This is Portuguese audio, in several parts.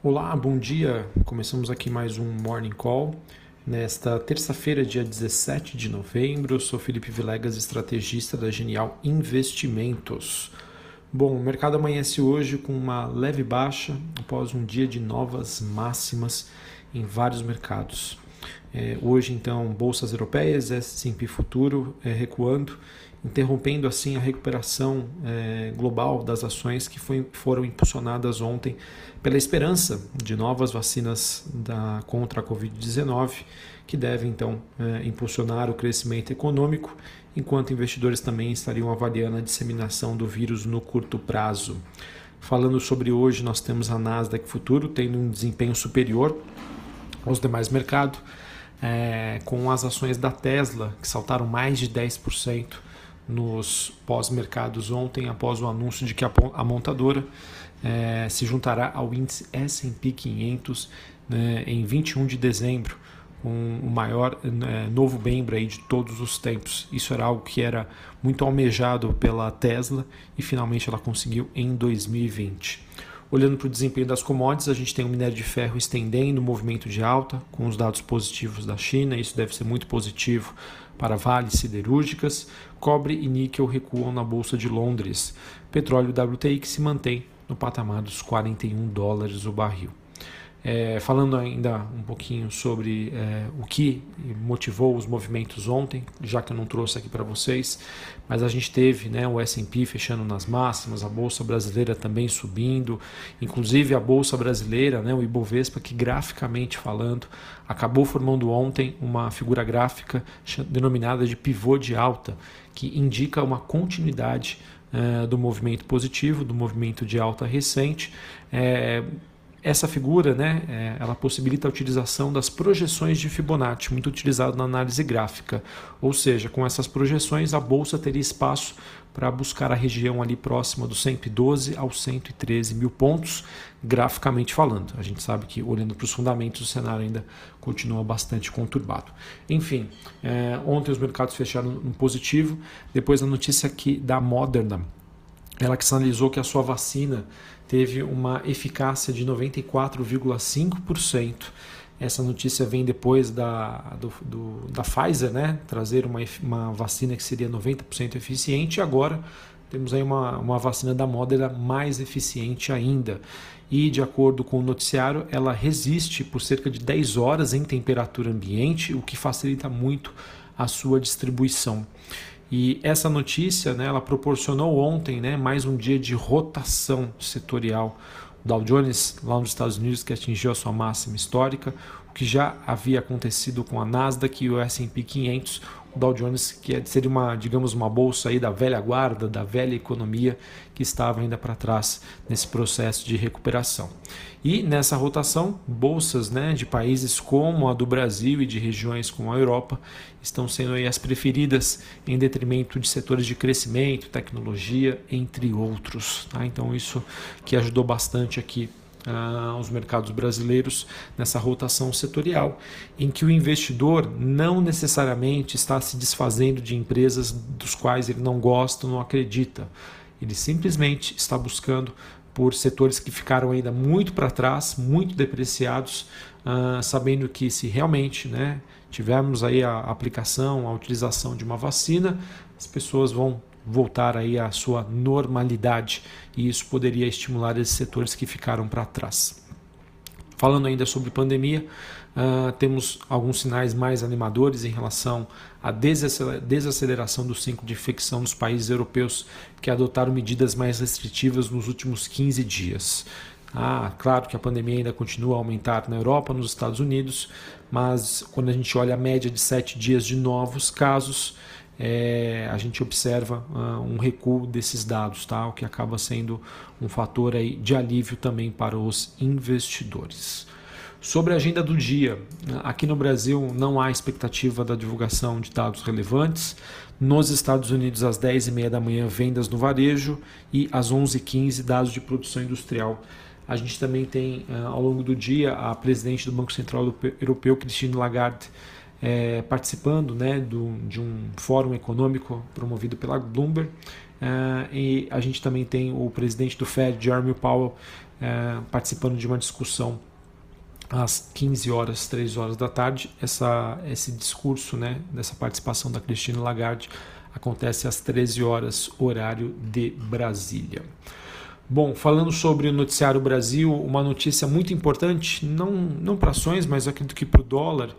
Olá, bom dia. Começamos aqui mais um Morning Call. Nesta terça-feira, dia 17 de novembro, eu sou Felipe Vilegas, estrategista da Genial Investimentos. Bom, o mercado amanhece hoje com uma leve baixa após um dia de novas máximas em vários mercados. É, hoje, então, bolsas europeias, S&P Futuro é, recuando interrompendo assim a recuperação é, global das ações que foi, foram impulsionadas ontem pela esperança de novas vacinas da, contra a Covid-19, que devem então é, impulsionar o crescimento econômico, enquanto investidores também estariam avaliando a disseminação do vírus no curto prazo. Falando sobre hoje, nós temos a Nasdaq Futuro tendo um desempenho superior aos demais mercados, é, com as ações da Tesla que saltaram mais de 10% nos pós-mercados ontem, após o anúncio de que a, montadora é, se juntará ao índice S&P 500 né, em 21 de dezembro, com o maior é, novo membro aí de todos os tempos. Isso era algo que era muito almejado pela Tesla e finalmente ela conseguiu em 2020. Olhando para o desempenho das commodities, a gente tem o minério de ferro estendendo o movimento de alta, com os dados positivos da China, isso deve ser muito positivo para vales siderúrgicas. Cobre e níquel recuam na Bolsa de Londres. Petróleo WTI que se mantém no patamar dos 41 dólares o barril. É, falando ainda um pouquinho sobre é, o que motivou os movimentos ontem, já que eu não trouxe aqui para vocês, mas a gente teve né, o S&P fechando nas máximas, a bolsa brasileira também subindo, inclusive a bolsa brasileira, né, o Ibovespa, que graficamente falando acabou formando ontem uma figura gráfica denominada de pivô de alta, que indica uma continuidade é, do movimento positivo, do movimento de alta recente. É, essa figura, né, é, ela possibilita a utilização das projeções de Fibonacci, muito utilizado na análise gráfica. Ou seja, com essas projeções, a bolsa teria espaço para buscar a região ali próxima dos 112 aos 113 mil pontos, graficamente falando. A gente sabe que, olhando para os fundamentos, o cenário ainda continua bastante conturbado. Enfim, é, ontem os mercados fecharam no positivo, depois a notícia aqui da Moderna, ela que sinalizou que a sua vacina teve uma eficácia de 94,5%. Essa notícia vem depois da, do, do, da Pfizer né, trazer uma, uma vacina que seria 90% eficiente e agora temos aí uma, uma vacina da Moderna mais eficiente ainda. E de acordo com o noticiário, ela resiste por cerca de 10 horas em temperatura ambiente, o que facilita muito a sua distribuição. E essa notícia, né, ela proporcionou ontem, né, mais um dia de rotação setorial. O Dow Jones lá nos Estados Unidos que atingiu a sua máxima histórica, o que já havia acontecido com a Nasdaq e o S&P 500, o Dow Jones, que é, seria uma, digamos, uma bolsa aí da velha guarda, da velha economia que estava ainda para trás nesse processo de recuperação. E nessa rotação, bolsas né, de países como a do Brasil e de regiões como a Europa estão sendo aí as preferidas em detrimento de setores de crescimento, tecnologia, entre outros. Tá? Então isso que ajudou bastante aqui uh, os mercados brasileiros nessa rotação setorial, em que o investidor não necessariamente está se desfazendo de empresas dos quais ele não gosta, não acredita. Ele simplesmente está buscando por setores que ficaram ainda muito para trás, muito depreciados, uh, sabendo que se realmente né, tivermos aí a aplicação, a utilização de uma vacina, as pessoas vão voltar aí à sua normalidade e isso poderia estimular esses setores que ficaram para trás. Falando ainda sobre pandemia, uh, temos alguns sinais mais animadores em relação à desaceleração do ciclo de infecção nos países europeus que adotaram medidas mais restritivas nos últimos 15 dias. Ah, claro que a pandemia ainda continua a aumentar na Europa, nos Estados Unidos, mas quando a gente olha a média de sete dias de novos casos, é, a gente observa uh, um recuo desses dados, tá? o que acaba sendo um fator aí de alívio também para os investidores. Sobre a agenda do dia, aqui no Brasil não há expectativa da divulgação de dados relevantes. Nos Estados Unidos, às 10h30 da manhã, vendas no varejo e às 11h15, dados de produção industrial. A gente também tem, uh, ao longo do dia, a presidente do Banco Central Europeu, Christine Lagarde, é, participando né, do, de um fórum econômico promovido pela Bloomberg, Uh, e a gente também tem o presidente do Fed, Jeremy Powell, uh, participando de uma discussão às 15 horas, 3 horas da tarde. Essa, esse discurso, né, dessa participação da Christine Lagarde, acontece às 13 horas, horário de Brasília. Bom, falando sobre o Noticiário Brasil, uma notícia muito importante, não, não para ações, mas acredito que para o dólar,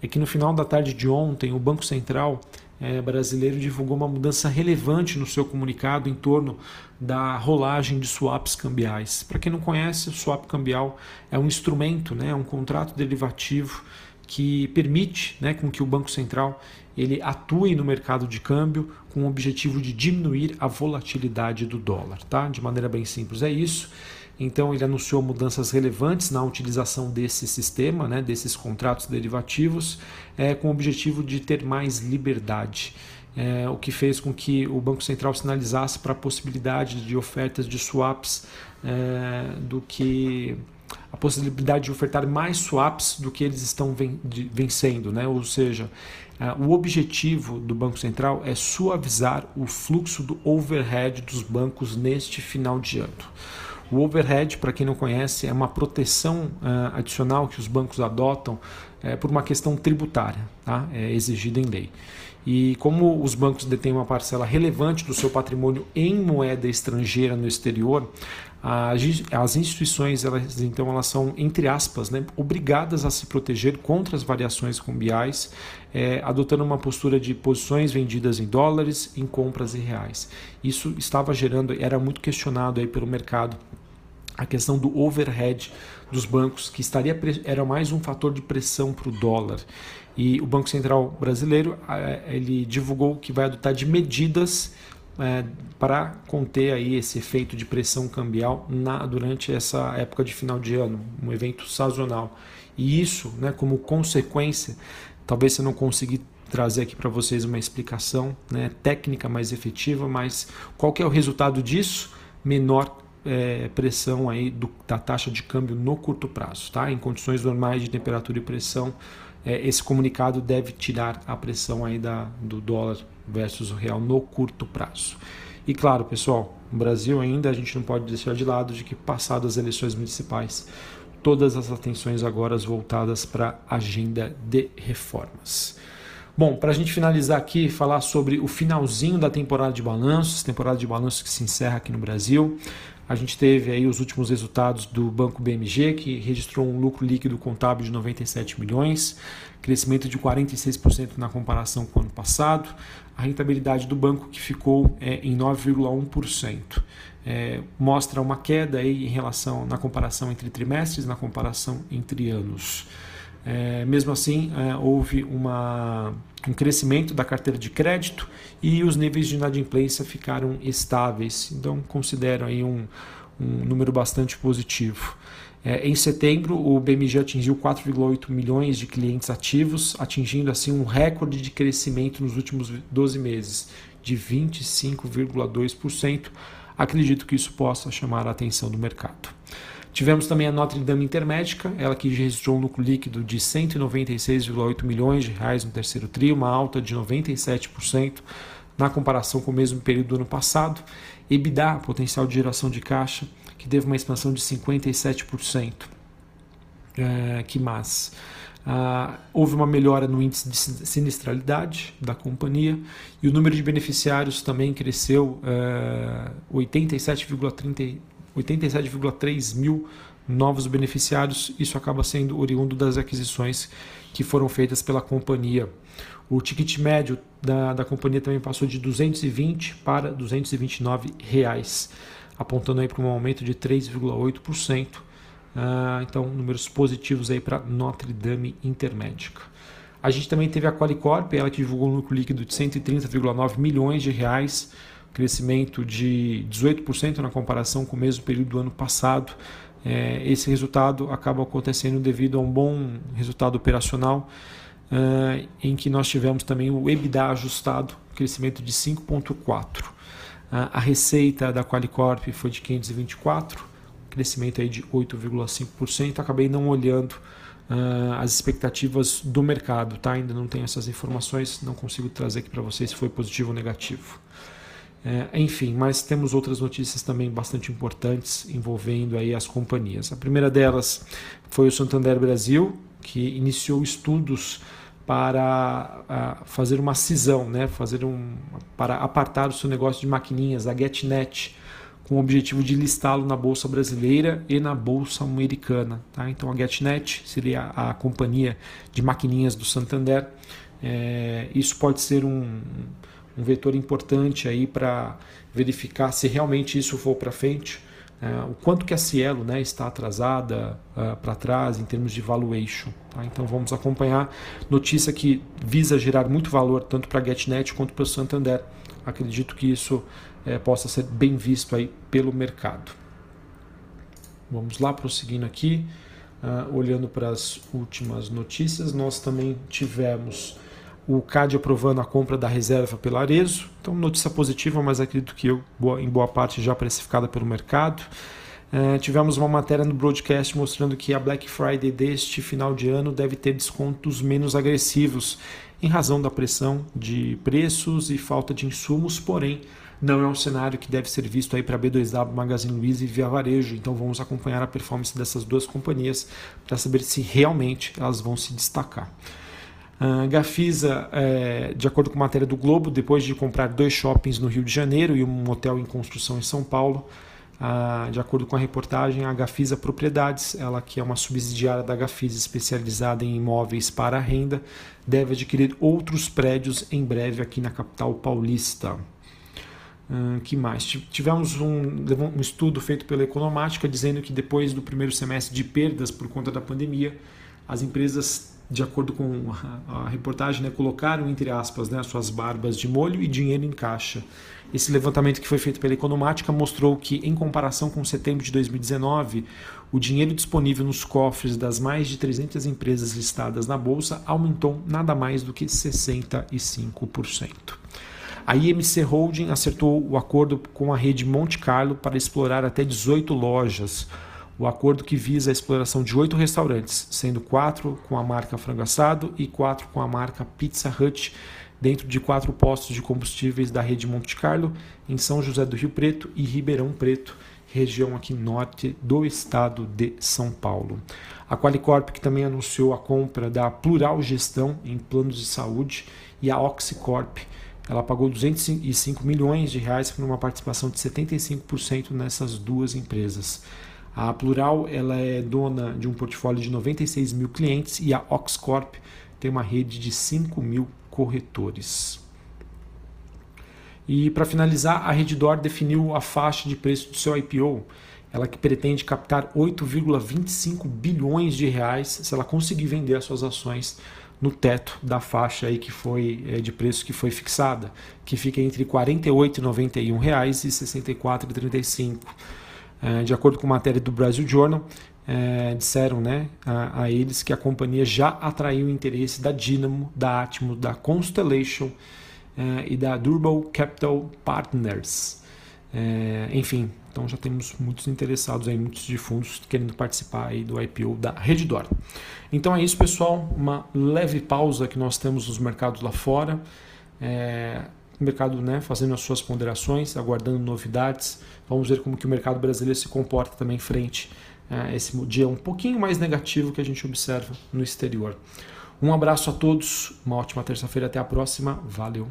é que no final da tarde de ontem o Banco Central é, brasileiro divulgou uma mudança relevante no seu comunicado em torno da rolagem de swaps cambiais. Para quem não conhece, o swap cambial é um instrumento, né, é um contrato derivativo que permite né, com que o Banco Central ele atue no mercado de câmbio com o objetivo de diminuir a volatilidade do dólar. Tá? De maneira bem simples, é isso. Então ele anunciou mudanças relevantes na utilização desse sistema, né, desses contratos derivativos, é, com o objetivo de ter mais liberdade. É, o que fez com que o Banco Central sinalizasse para a possibilidade de ofertas de swaps é, do que a possibilidade de ofertar mais swaps do que eles estão vencendo, né? ou seja, o objetivo do Banco Central é suavizar o fluxo do overhead dos bancos neste final de ano. O overhead, para quem não conhece, é uma proteção adicional que os bancos adotam uh, por uma questão tributária, tá? é exigida em lei. E como os bancos detêm uma parcela relevante do seu patrimônio em moeda estrangeira no exterior, as instituições elas então elas são entre aspas né, obrigadas a se proteger contra as variações cambiais é, adotando uma postura de posições vendidas em dólares em compras em reais. Isso estava gerando era muito questionado aí pelo mercado a questão do overhead dos bancos que estaria era mais um fator de pressão para o dólar e o Banco Central brasileiro ele divulgou que vai adotar de medidas é, para conter aí esse efeito de pressão cambial na, durante essa época de final de ano, um evento sazonal. E isso, né, como consequência, talvez você não consiga trazer aqui para vocês uma explicação né, técnica mais efetiva, mas qual que é o resultado disso? Menor é, pressão aí do, da taxa de câmbio no curto prazo. Tá? Em condições normais de temperatura e pressão, é, esse comunicado deve tirar a pressão aí da, do dólar versus o real no curto prazo. E claro, pessoal, no Brasil ainda a gente não pode deixar de lado de que passadas as eleições municipais, todas as atenções agora voltadas para a agenda de reformas. Bom, para a gente finalizar aqui, falar sobre o finalzinho da temporada de balanços, temporada de balanços que se encerra aqui no Brasil. A gente teve aí os últimos resultados do Banco BMG, que registrou um lucro líquido contábil de 97 milhões, crescimento de 46% na comparação com o ano passado. A rentabilidade do banco que ficou é, em 9,1%. É, mostra uma queda aí em relação na comparação entre trimestres, na comparação entre anos. É, mesmo assim, é, houve uma, um crescimento da carteira de crédito e os níveis de inadimplência ficaram estáveis. Então, considero aí um, um número bastante positivo. É, em setembro, o BMG atingiu 4,8 milhões de clientes ativos, atingindo assim um recorde de crescimento nos últimos 12 meses, de 25,2%. Acredito que isso possa chamar a atenção do mercado. Tivemos também a Notre Dame Intermédica, ela que registrou um lucro líquido de 196,8 milhões de reais no terceiro tri, uma alta de 97% na comparação com o mesmo período do ano passado. EBITDA, potencial de geração de caixa, que teve uma expansão de 57%. É, que mais? Ah, houve uma melhora no índice de sinistralidade da companhia e o número de beneficiários também cresceu é, 87,30 87,3 mil novos beneficiários. Isso acaba sendo oriundo das aquisições que foram feitas pela companhia. O ticket médio da, da companhia também passou de 220 para 229 reais, apontando aí para um aumento de 3,8%. Ah, então, números positivos aí para Notre Dame Intermédica. A gente também teve a Qualicorp, ela que divulgou um lucro líquido de 130,9 milhões de reais, crescimento de 18% na comparação com o mesmo período do ano passado. É, esse resultado acaba acontecendo devido a um bom resultado operacional, é, em que nós tivemos também o EBITDA ajustado, crescimento de 5,4%. A receita da Qualicorp foi de 524, crescimento aí de 8,5%. Acabei não olhando uh, as expectativas do mercado, tá? Ainda não tenho essas informações, não consigo trazer aqui para vocês se foi positivo ou negativo. É, enfim, mas temos outras notícias também bastante importantes envolvendo aí as companhias. A primeira delas foi o Santander Brasil, que iniciou estudos para fazer uma cisão, né, fazer um, para apartar o seu negócio de maquininhas, a GetNet, com o objetivo de listá-lo na Bolsa Brasileira e na Bolsa Americana. Tá? Então a GetNet seria a companhia de maquininhas do Santander. É, isso pode ser um, um vetor importante aí para verificar se realmente isso for para frente. É, o quanto que a Cielo né, está atrasada uh, para trás em termos de valuation. Tá? Então vamos acompanhar notícia que visa gerar muito valor tanto para a GetNet quanto para o Santander. Acredito que isso é, possa ser bem visto aí pelo mercado. Vamos lá, prosseguindo aqui, uh, olhando para as últimas notícias, nós também tivemos o CAD aprovando a compra da reserva pela Arezo, então notícia positiva, mas acredito que eu, em boa parte já precificada pelo mercado. Uh, tivemos uma matéria no broadcast mostrando que a Black Friday deste final de ano deve ter descontos menos agressivos em razão da pressão de preços e falta de insumos, porém não é um cenário que deve ser visto aí para B2W, Magazine Luiza e Via Varejo. Então vamos acompanhar a performance dessas duas companhias para saber se realmente elas vão se destacar. A Gafisa, é, de acordo com a matéria do Globo, depois de comprar dois shoppings no Rio de Janeiro e um hotel em construção em São Paulo, de acordo com a reportagem, a Gafisa Propriedades, ela que é uma subsidiária da Gafisa especializada em imóveis para renda, deve adquirir outros prédios em breve aqui na capital paulista. Uh, que mais? Tivemos um, um, estudo feito pela Economática dizendo que depois do primeiro semestre de perdas por conta da pandemia, as empresas, de acordo com a, reportagem, né, colocaram, entre aspas, né, suas barbas de molho e dinheiro em caixa. Esse levantamento que foi feito pela Economática mostrou que, em comparação com setembro de 2019, o dinheiro disponível nos cofres das mais de 300 empresas listadas na Bolsa aumentou nada mais do que 65%. A IMC Holding acertou o acordo com a rede Monte Carlo para explorar até 18 lojas. O acordo que visa a exploração de oito restaurantes, sendo quatro com a marca Frango Assado e quatro com a marca Pizza Hut, dentro de quatro postos de combustíveis da rede Monte Carlo, em São José do Rio Preto e Ribeirão Preto, região aqui norte do estado de São Paulo. A Qualicorp que também anunciou a compra da Plural Gestão em planos de saúde e a Oxicorp ela pagou 205 milhões de reais por uma participação de 75% nessas duas empresas. A Plural ela é dona de um portfólio de 96 mil clientes e a Oxcorp tem uma rede de 5 mil corretores. E para finalizar, a Reddor definiu a faixa de preço do seu IPO. Ela que pretende captar 8,25 bilhões de reais se ela conseguir vender as suas ações no teto da faixa aí que foi é, de preço que foi fixada, que fica entre 48,91 reais e R$ 64,35. É, de acordo com matéria do Brasil Journal, é, disseram né, a, a, eles que a companhia já atraiu o interesse da Dynamo, da Atmo, da Constellation é, e da Durable Capital Partners. É, enfim, então já temos muitos interessados aí, muitos de fundos querendo participar aí do IPO da Reddor. Então é isso, pessoal. Uma leve pausa que nós temos nos mercados lá fora. É, o mercado né, fazendo as suas ponderações, aguardando novidades. Vamos ver como que o mercado brasileiro se comporta também frente a esse dia um pouquinho mais negativo que a gente observa no exterior. Um abraço a todos, uma ótima terça-feira, até a próxima. Valeu!